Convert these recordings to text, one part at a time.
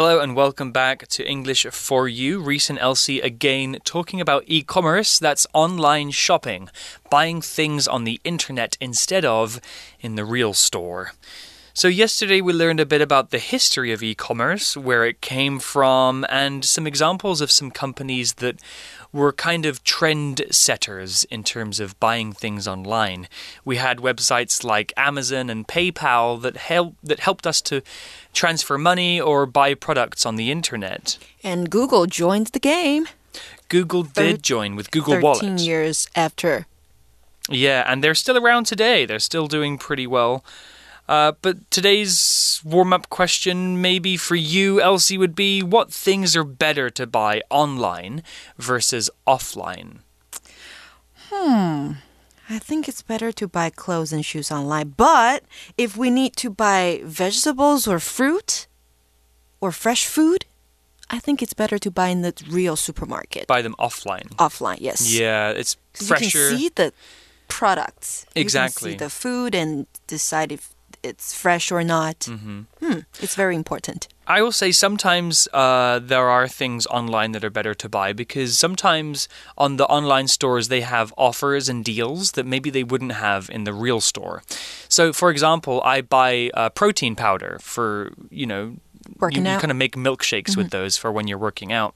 Hello and welcome back to English for You. Reese and Elsie again talking about e commerce that's online shopping, buying things on the internet instead of in the real store. So, yesterday we learned a bit about the history of e commerce, where it came from, and some examples of some companies that were kind of trend setters in terms of buying things online. We had websites like Amazon and PayPal that help that helped us to transfer money or buy products on the internet. And Google joined the game. Google did join with Google 13 Wallet. years after. Yeah, and they're still around today. They're still doing pretty well. Uh, but today's warm up question, maybe for you, Elsie, would be what things are better to buy online versus offline? Hmm. I think it's better to buy clothes and shoes online. But if we need to buy vegetables or fruit or fresh food, I think it's better to buy in the real supermarket. Buy them offline. Offline, yes. Yeah, it's fresher. You can see the products. Exactly. You can see the food and decide if it's fresh or not. hmm Hmm. It's very important. I will say sometimes uh, there are things online that are better to buy because sometimes on the online stores they have offers and deals that maybe they wouldn't have in the real store. So, for example, I buy uh, protein powder for you know Working you, you kind of make milkshakes with mm-hmm. those for when you're working out.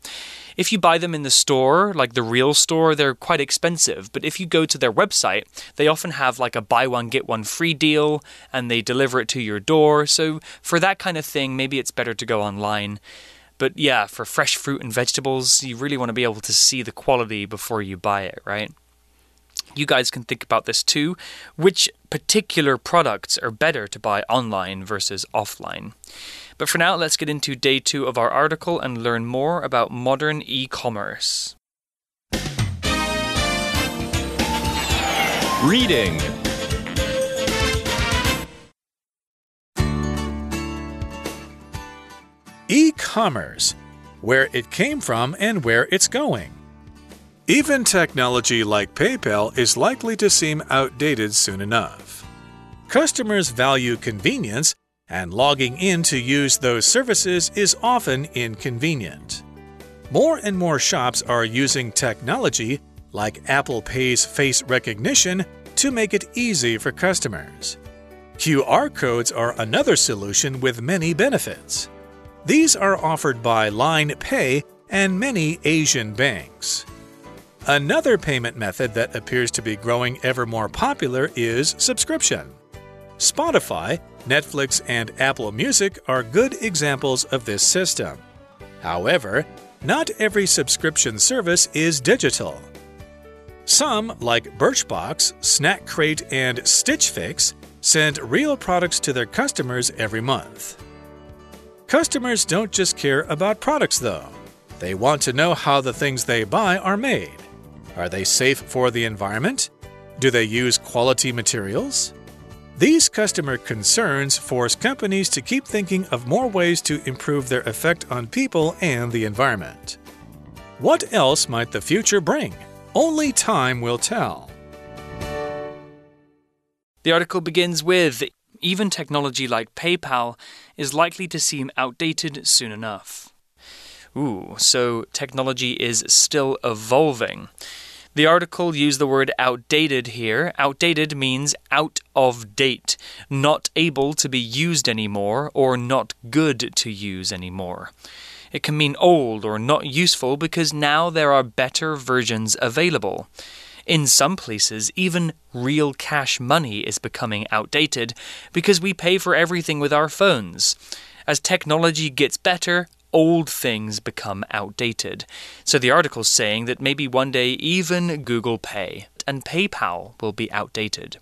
If you buy them in the store, like the real store, they're quite expensive. But if you go to their website, they often have like a buy one, get one free deal and they deliver it to your door. So for that kind of thing, maybe it's better to go online. But yeah, for fresh fruit and vegetables, you really want to be able to see the quality before you buy it, right? You guys can think about this too. Which particular products are better to buy online versus offline? But for now, let's get into day two of our article and learn more about modern e commerce. Reading E commerce, where it came from and where it's going. Even technology like PayPal is likely to seem outdated soon enough. Customers value convenience, and logging in to use those services is often inconvenient. More and more shops are using technology like Apple Pay's face recognition to make it easy for customers. QR codes are another solution with many benefits. These are offered by Line Pay and many Asian banks. Another payment method that appears to be growing ever more popular is subscription. Spotify, Netflix, and Apple Music are good examples of this system. However, not every subscription service is digital. Some, like Birchbox, Snack Crate, and Stitch Fix, send real products to their customers every month. Customers don't just care about products, though. They want to know how the things they buy are made. Are they safe for the environment? Do they use quality materials? These customer concerns force companies to keep thinking of more ways to improve their effect on people and the environment. What else might the future bring? Only time will tell. The article begins with Even technology like PayPal is likely to seem outdated soon enough. Ooh, so technology is still evolving. The article used the word outdated here. Outdated means out of date, not able to be used anymore, or not good to use anymore. It can mean old or not useful because now there are better versions available. In some places, even real cash money is becoming outdated because we pay for everything with our phones. As technology gets better, old things become outdated. So the article's saying that maybe one day even Google Pay and PayPal will be outdated.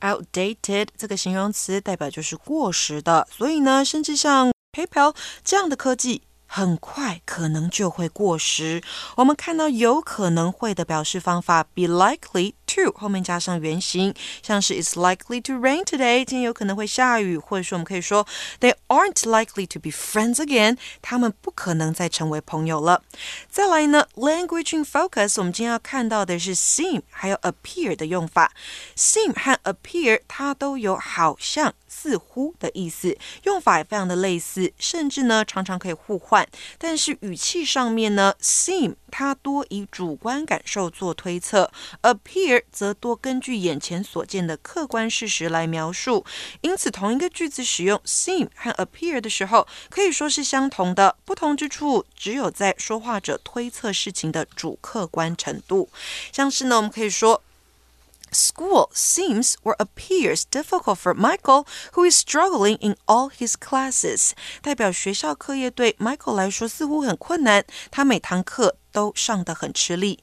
outdated 这个形容词代表就是过时的，所以呢，甚至像 PayPal 这样的科技。很快可能就会过时。我们看到有可能会的表示方法，be likely to 后面加上原形，像是 It's likely to rain today，今天有可能会下雨，或者说我们可以说 They aren't likely to be friends again，他们不可能再成为朋友了。再来呢，language in focus，我们今天要看到的是 seem 还有 appear 的用法。seem 和 appear 它都有好像。似乎的意思，用法也非常的类似，甚至呢常常可以互换。但是语气上面呢，seem 它多以主观感受做推测，appear 则多根据眼前所见的客观事实来描述。因此，同一个句子使用 seem 和 appear 的时候，可以说是相同的，不同之处只有在说话者推测事情的主客观程度。像是呢，我们可以说。School seems or appears difficult for Michael, who is struggling in all his classes. 代表学校课业对 Michael 来说似乎很困难，他每堂课都上得很吃力。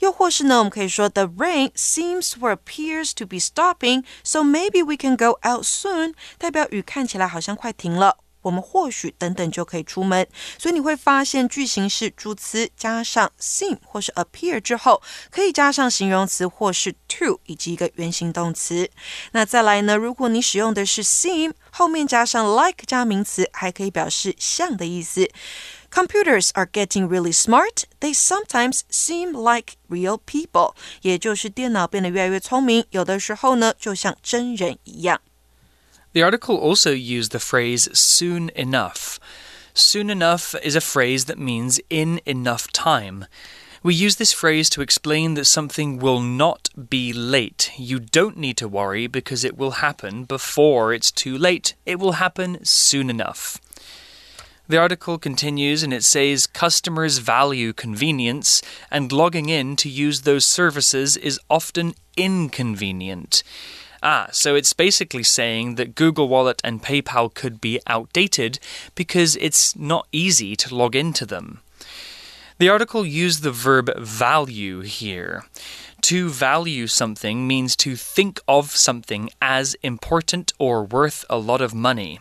又或是呢，我们可以说 The rain seems or appears to be stopping, so maybe we can go out soon. 代表雨看起来好像快停了。 我们或许等等就可以出门，所以你会发现句型是主词加上 seem 或是 appear 之后，可以加上形容词或是 to 以及一个原形动词。那再来呢？如果你使用的是 seem 后面加上 like 加名词，还可以表示像的意思。Computers are getting really smart. They sometimes seem like real people. 也就是电脑变得越来越聪明，有的时候呢，就像真人一样。The article also used the phrase soon enough. Soon enough is a phrase that means in enough time. We use this phrase to explain that something will not be late. You don't need to worry because it will happen before it's too late. It will happen soon enough. The article continues and it says customers value convenience, and logging in to use those services is often inconvenient. Ah, so it's basically saying that Google Wallet and PayPal could be outdated because it's not easy to log into them. The article used the verb value here. To value something means to think of something as important or worth a lot of money.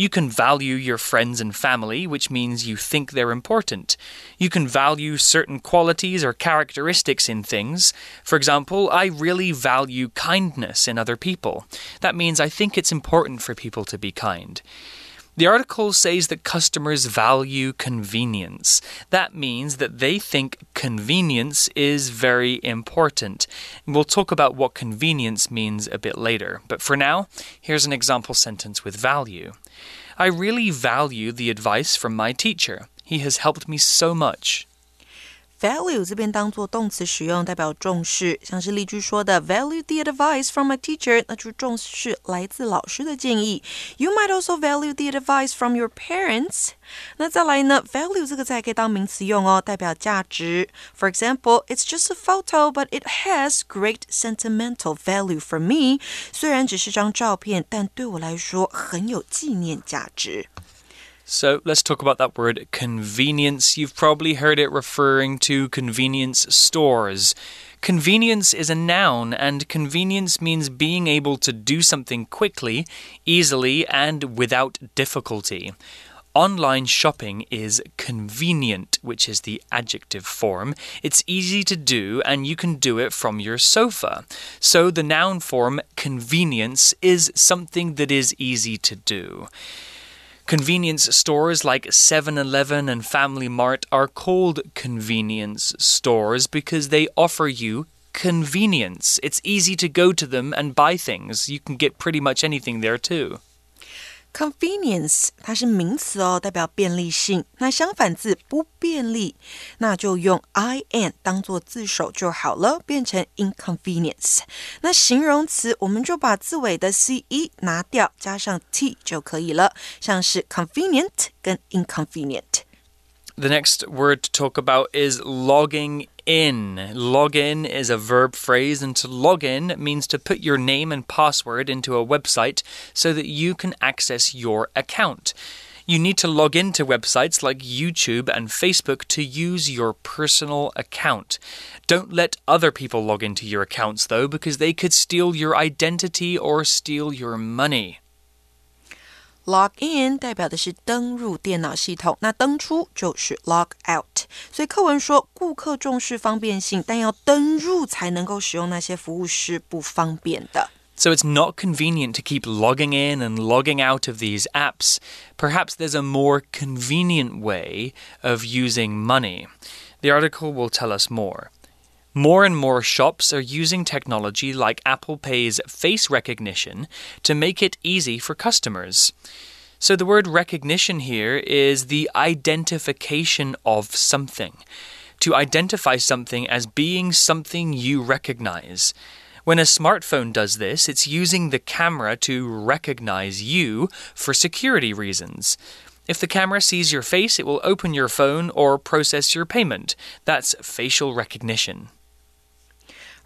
You can value your friends and family, which means you think they're important. You can value certain qualities or characteristics in things. For example, I really value kindness in other people. That means I think it's important for people to be kind. The article says that customers value convenience. That means that they think convenience is very important. We'll talk about what convenience means a bit later, but for now, here's an example sentence with value. I really value the advice from my teacher. He has helped me so much. Value 这边当做动词使用，代表重视，像是例句说的 “value the advice from a teacher”，那就是重视来自老师的建议。You might also value the advice from your parents。那再来呢？value 这个字还可以当名词用哦，代表价值。For example, it's just a photo, but it has great sentimental value for me。虽然只是张照片，但对我来说很有纪念价值。So let's talk about that word convenience. You've probably heard it referring to convenience stores. Convenience is a noun, and convenience means being able to do something quickly, easily, and without difficulty. Online shopping is convenient, which is the adjective form. It's easy to do, and you can do it from your sofa. So the noun form convenience is something that is easy to do. Convenience stores like 7 Eleven and Family Mart are called convenience stores because they offer you convenience. It's easy to go to them and buy things. You can get pretty much anything there too Convenience 它是名词哦，代表便利性。那相反字不便利，那就用 i n 当做字首就好了，变成 inconvenience。那形容词我们就把字尾的 c e 拿掉，加上 t 就可以了，像是 convenient 跟 inconvenient。The next word to talk about is logging in. Log in is a verb phrase, and to log in means to put your name and password into a website so that you can access your account. You need to log into websites like YouTube and Facebook to use your personal account. Don't let other people log into your accounts, though, because they could steal your identity or steal your money log in 代表的是登入电脑系统，那登出就是 log out。所以课文说，顾客重视方便性，但要登入才能够使用那些服务是不方便的。So it's not convenient to keep logging in and logging out of these apps. Perhaps there's a more convenient way of using money. The article will tell us more. More and more shops are using technology like Apple Pay's face recognition to make it easy for customers. So the word recognition here is the identification of something. To identify something as being something you recognize. When a smartphone does this, it's using the camera to recognize you for security reasons. If the camera sees your face, it will open your phone or process your payment. That's facial recognition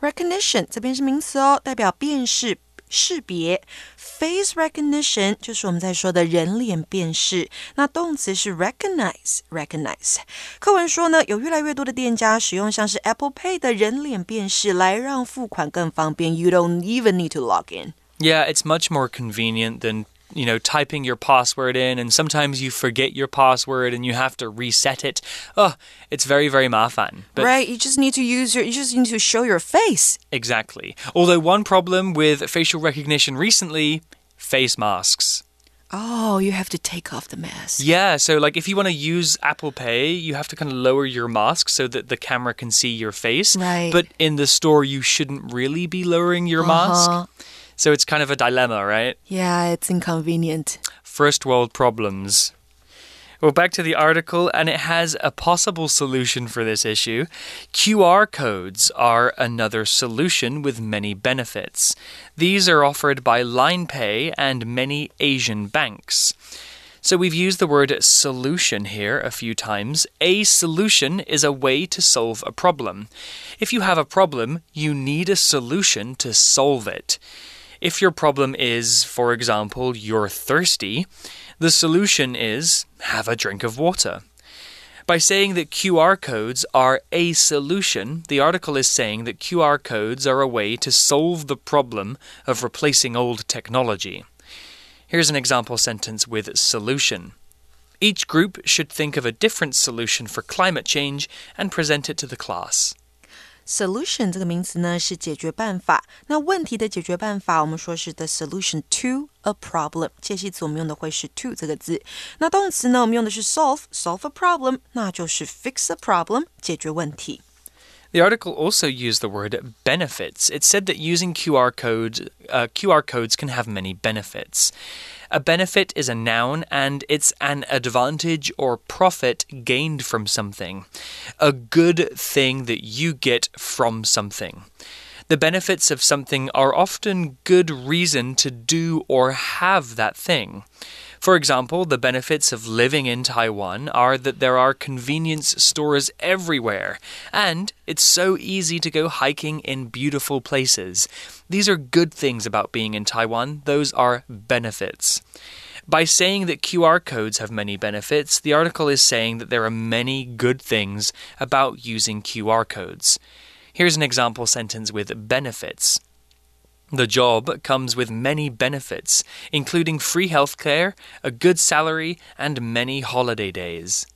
recognition 这边是名词哦，代表辨识。识别 face recognition 就是我们在说的人脸辨识。那动词是 recognize recognize。课文说呢，有越来越多的店家使用像是 Apple Pay 的人脸辨识来让付款更方便。You don't even need to log in. Yeah, it's much more convenient than you know, typing your password in, and sometimes you forget your password and you have to reset it. Oh, it's very, very mafan. But right, you just need to use your, you just need to show your face. Exactly. Although one problem with facial recognition recently, face masks. Oh, you have to take off the mask. Yeah, so like if you want to use Apple Pay, you have to kind of lower your mask so that the camera can see your face. Right. But in the store, you shouldn't really be lowering your uh -huh. mask. So it's kind of a dilemma, right? Yeah, it's inconvenient. First world problems. Well, back to the article, and it has a possible solution for this issue. QR codes are another solution with many benefits. These are offered by LinePay and many Asian banks. So we've used the word solution here a few times. A solution is a way to solve a problem. If you have a problem, you need a solution to solve it. If your problem is, for example, you're thirsty, the solution is have a drink of water. By saying that QR codes are a solution, the article is saying that QR codes are a way to solve the problem of replacing old technology. Here's an example sentence with solution. Each group should think of a different solution for climate change and present it to the class. Solution 这个名词呢是解决办法。那问题的解决办法，我们说是 the solution to a problem。介系词我们用的会是 to 这个字。那动词呢，我们用的是 solve，solve a problem，那就是 fix a problem，解决问题。The article also used the word benefits. It said that using QR codes, uh, QR codes can have many benefits. A benefit is a noun and it's an advantage or profit gained from something. A good thing that you get from something. The benefits of something are often good reason to do or have that thing. For example, the benefits of living in Taiwan are that there are convenience stores everywhere, and it's so easy to go hiking in beautiful places. These are good things about being in Taiwan, those are benefits. By saying that QR codes have many benefits, the article is saying that there are many good things about using QR codes. Here's an example sentence with benefits. The job comes with many benefits, including free healthcare, a good salary, and many holiday days.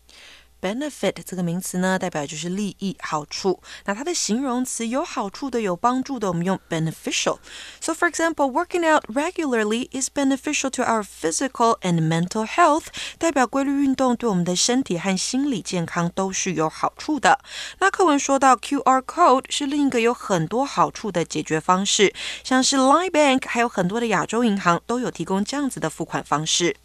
Benefit 这个名词呢，代表就是利益、好处。那它的形容词有好处的、有帮助的，我们用 beneficial。So for example, working out regularly is beneficial to our physical and mental health，代表规律运动对我们的身体和心理健康都是有好处的。那课文说到 QR code 是另一个有很多好处的解决方式，像是 Line Bank 还有很多的亚洲银行都有提供这样子的付款方式。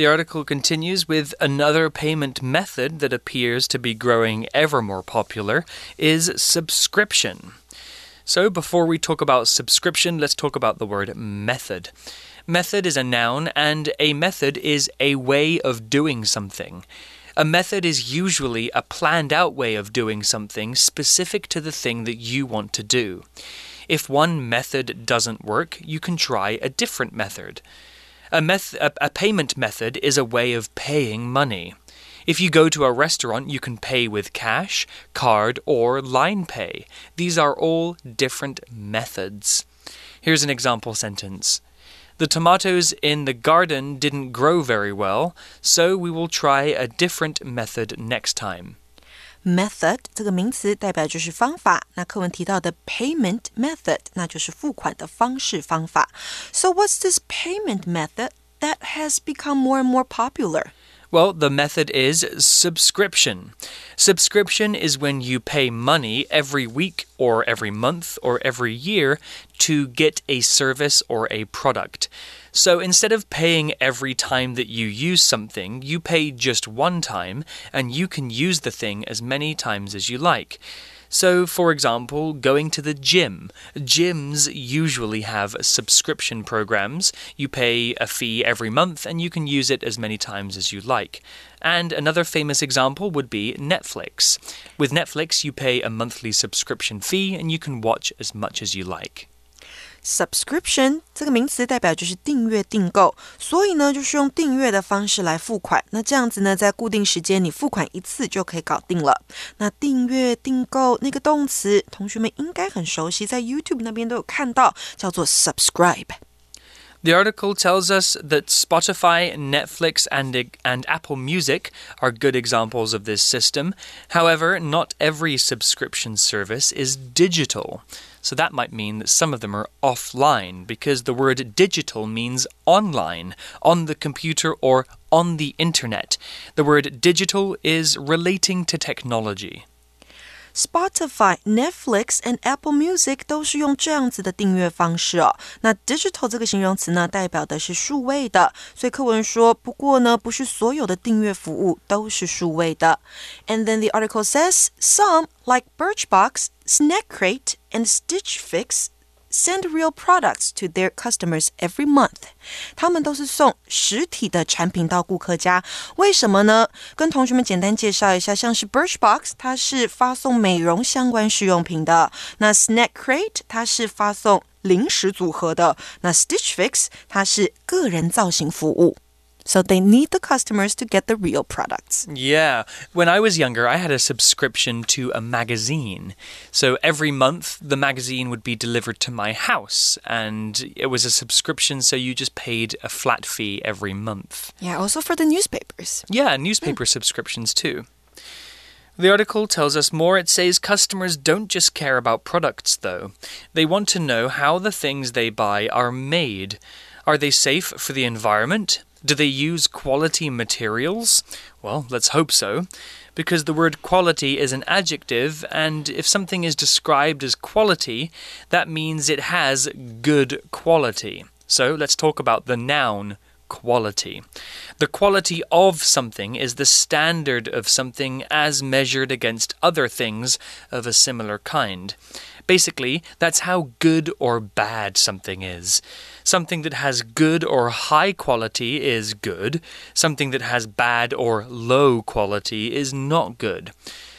The article continues with another payment method that appears to be growing ever more popular is subscription. So, before we talk about subscription, let's talk about the word method. Method is a noun, and a method is a way of doing something. A method is usually a planned out way of doing something specific to the thing that you want to do. If one method doesn't work, you can try a different method. A, meth- a, a payment method is a way of paying money. If you go to a restaurant, you can pay with cash, card, or line pay. These are all different methods. Here's an example sentence The tomatoes in the garden didn't grow very well, so we will try a different method next time Method 这个名词代表就是方法。那课文提到的 payment method，那就是付款的方式方法。So what's this payment method that has become more and more popular? Well, the method is subscription. Subscription is when you pay money every week or every month or every year to get a service or a product. So instead of paying every time that you use something, you pay just one time and you can use the thing as many times as you like. So, for example, going to the gym. Gyms usually have subscription programs. You pay a fee every month and you can use it as many times as you like. And another famous example would be Netflix. With Netflix, you pay a monthly subscription fee and you can watch as much as you like. Subscription 这个名词代表就是订阅订购，所以呢，就是用订阅的方式来付款。那这样子呢，在固定时间你付款一次就可以搞定了。那订阅订购那个动词，同学们应该很熟悉，在 YouTube 那边都有看到，叫做 subscribe。The article tells us that Spotify, Netflix, and, and Apple Music are good examples of this system. However, not every subscription service is digital. So that might mean that some of them are offline because the word digital means online, on the computer, or on the internet. The word digital is relating to technology. Spotify、Netflix and Apple Music 都是用这样子的订阅方式哦。那 digital 这个形容词呢，代表的是数位的，所以课文说，不过呢，不是所有的订阅服务都是数位的。And then the article says some like Birchbox, Snackcrate, and Stitch Fix send real products to their customers every month。他们都是送实体的产品到顾客家，为什么呢？跟同学们简单介绍一下，像是 Birchbox，它是发送美容相关试用品的；那 Snack Crate，它是发送零食组合的；那 Stitch Fix，它是个人造型服务。So they need the customers to get the real products. Yeah. When I was younger, I had a subscription to a magazine. So every month, the magazine would be delivered to my house. And it was a subscription, so you just paid a flat fee every month. Yeah, also for the newspapers. Yeah, newspaper mm. subscriptions too. The article tells us more. It says customers don't just care about products, though. They want to know how the things they buy are made. Are they safe for the environment? Do they use quality materials? Well, let's hope so, because the word quality is an adjective, and if something is described as quality, that means it has good quality. So let's talk about the noun quality. The quality of something is the standard of something as measured against other things of a similar kind. Basically, that's how good or bad something is. Something that has good or high quality is good. Something that has bad or low quality is not good.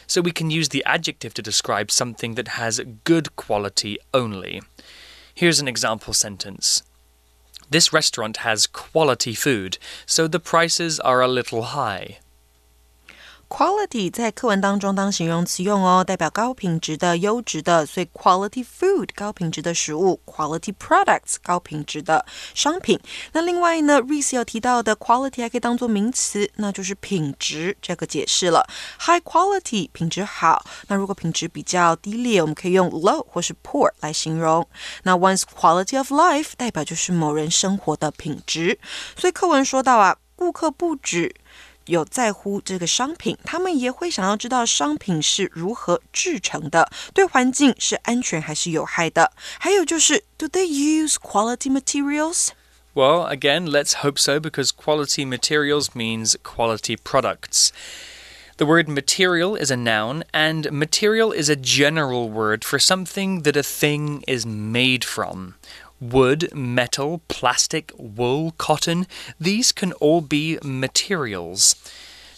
So we can use the adjective to describe something that has good quality only. Here's an example sentence. This restaurant has quality food, so the prices are a little high. Quality 在课文当中当形容词用哦，代表高品质的、优质的，所以 quality food 高品质的食物，quality products 高品质的商品。那另外呢，Reese 有提到的 quality 还可以当做名词，那就是品质这个解释了。High quality 品质好，那如果品质比较低劣，我们可以用 low 或是 poor 来形容。那 one's quality of life 代表就是某人生活的品质。所以课文说到啊，顾客不止。有在乎这个商品，他们也会想要知道商品是如何制成的，对环境是安全还是有害的。还有就是，Do they use quality materials? Well, again, let's hope so because quality materials means quality products. The word material is a noun, and material is a general word for something that a thing is made from wood, metal, plastic, wool, cotton, these can all be materials.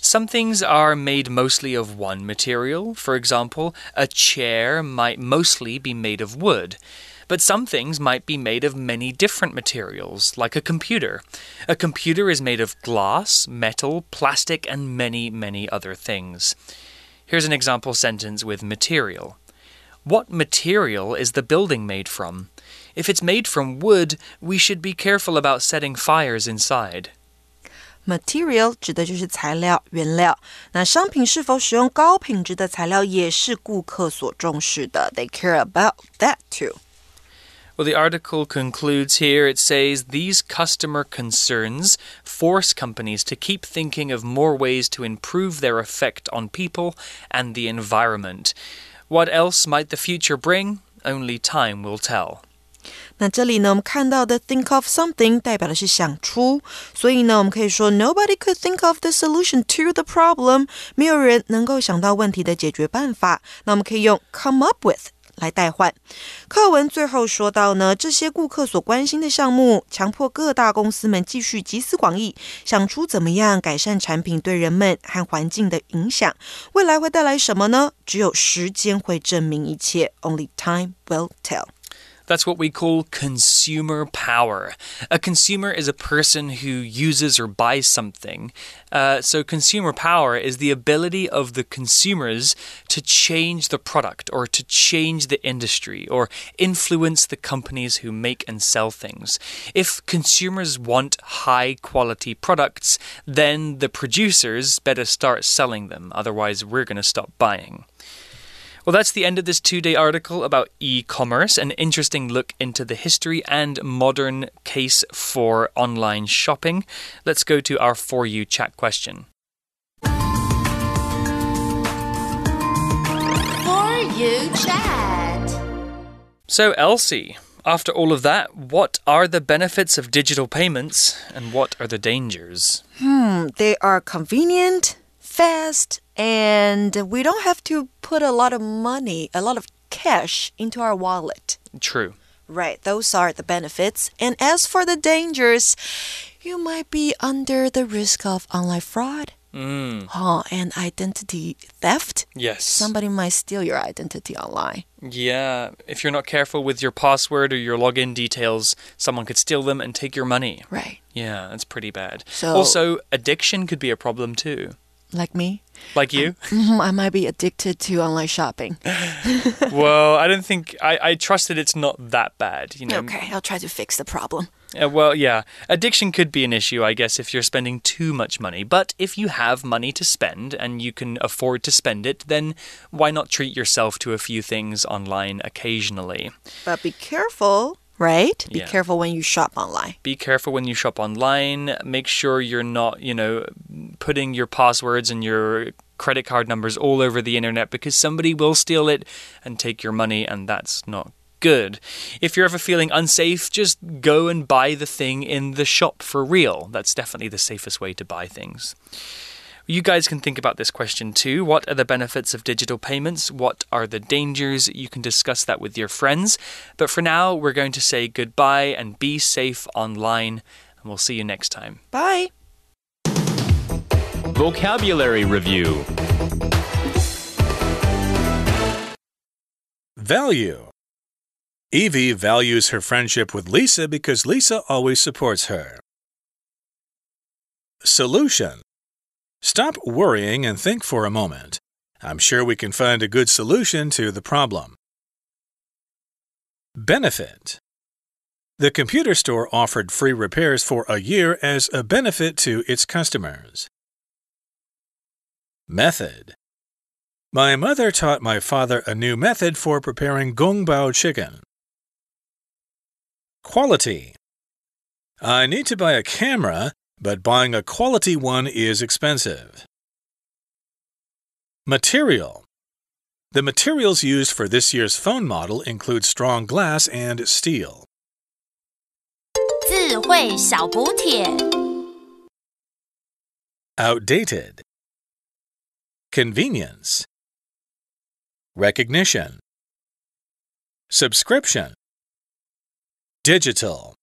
Some things are made mostly of one material. For example, a chair might mostly be made of wood. But some things might be made of many different materials, like a computer. A computer is made of glass, metal, plastic, and many, many other things. Here's an example sentence with material. What material is the building made from? If it's made from wood, we should be careful about setting fires inside. Material 指的就是材料、原料。那商品是否使用高品质的材料，也是顾客所重视的。They care about that too. Well, the article concludes here. It says these customer concerns force companies to keep thinking of more ways to improve their effect on people and the environment. What else might the future bring? Only time will tell. 那这里呢，我们看到的 think of something 代表的是想出，所以呢，我们可以说 nobody could think of the solution to the problem，没有人能够想到问题的解决办法。那我们可以用 come up with 来代换。课文最后说到呢，这些顾客所关心的项目，强迫各大公司们继续集思广益，想出怎么样改善产品对人们和环境的影响。未来会带来什么呢？只有时间会证明一切。Only time will tell. That's what we call consumer power. A consumer is a person who uses or buys something. Uh, so, consumer power is the ability of the consumers to change the product or to change the industry or influence the companies who make and sell things. If consumers want high quality products, then the producers better start selling them. Otherwise, we're going to stop buying. Well, that's the end of this two day article about e commerce, an interesting look into the history and modern case for online shopping. Let's go to our For You chat question. For You chat. So, Elsie, after all of that, what are the benefits of digital payments and what are the dangers? Hmm, they are convenient, fast, and we don't have to put a lot of money, a lot of cash into our wallet. True. Right, those are the benefits. And as for the dangers, you might be under the risk of online fraud. Mm, Oh, and identity theft. yes. Somebody might steal your identity online. Yeah, if you're not careful with your password or your login details, someone could steal them and take your money. Right. Yeah, that's pretty bad. So- also, addiction could be a problem too. Like me. Like you? Mhm, I might be addicted to online shopping. well, I don't think I, I trust that it's not that bad. You know. Okay, I'll try to fix the problem. Uh, well, yeah, addiction could be an issue, I guess, if you're spending too much money. But if you have money to spend and you can afford to spend it, then why not treat yourself to a few things online occasionally? But be careful, right? Be Yeah. careful when you shop online. Be careful when you shop online. Make sure you're not, you know, putting your passwords and your credit card numbers all over the internet because somebody will steal it and take your money, and that's not good. If you're ever feeling unsafe, just go and buy the thing in the shop for real. That's definitely the safest way to buy things. You guys can think about this question too. What are the benefits of digital payments? What are the dangers? You can discuss that with your friends. But for now, we're going to say goodbye and be safe online, and we'll see you next time. Bye. Vocabulary Review Value. Evie values her friendship with Lisa because Lisa always supports her. Solution. Stop worrying and think for a moment. I'm sure we can find a good solution to the problem. Benefit. The computer store offered free repairs for a year as a benefit to its customers. Method. My mother taught my father a new method for preparing gongbao chicken. Quality. I need to buy a camera, but buying a quality one is expensive. Material. The materials used for this year's phone model include strong glass and steel. 智慧小补帖。 Outdated. Convenience. Recognition. Subscription. Digital.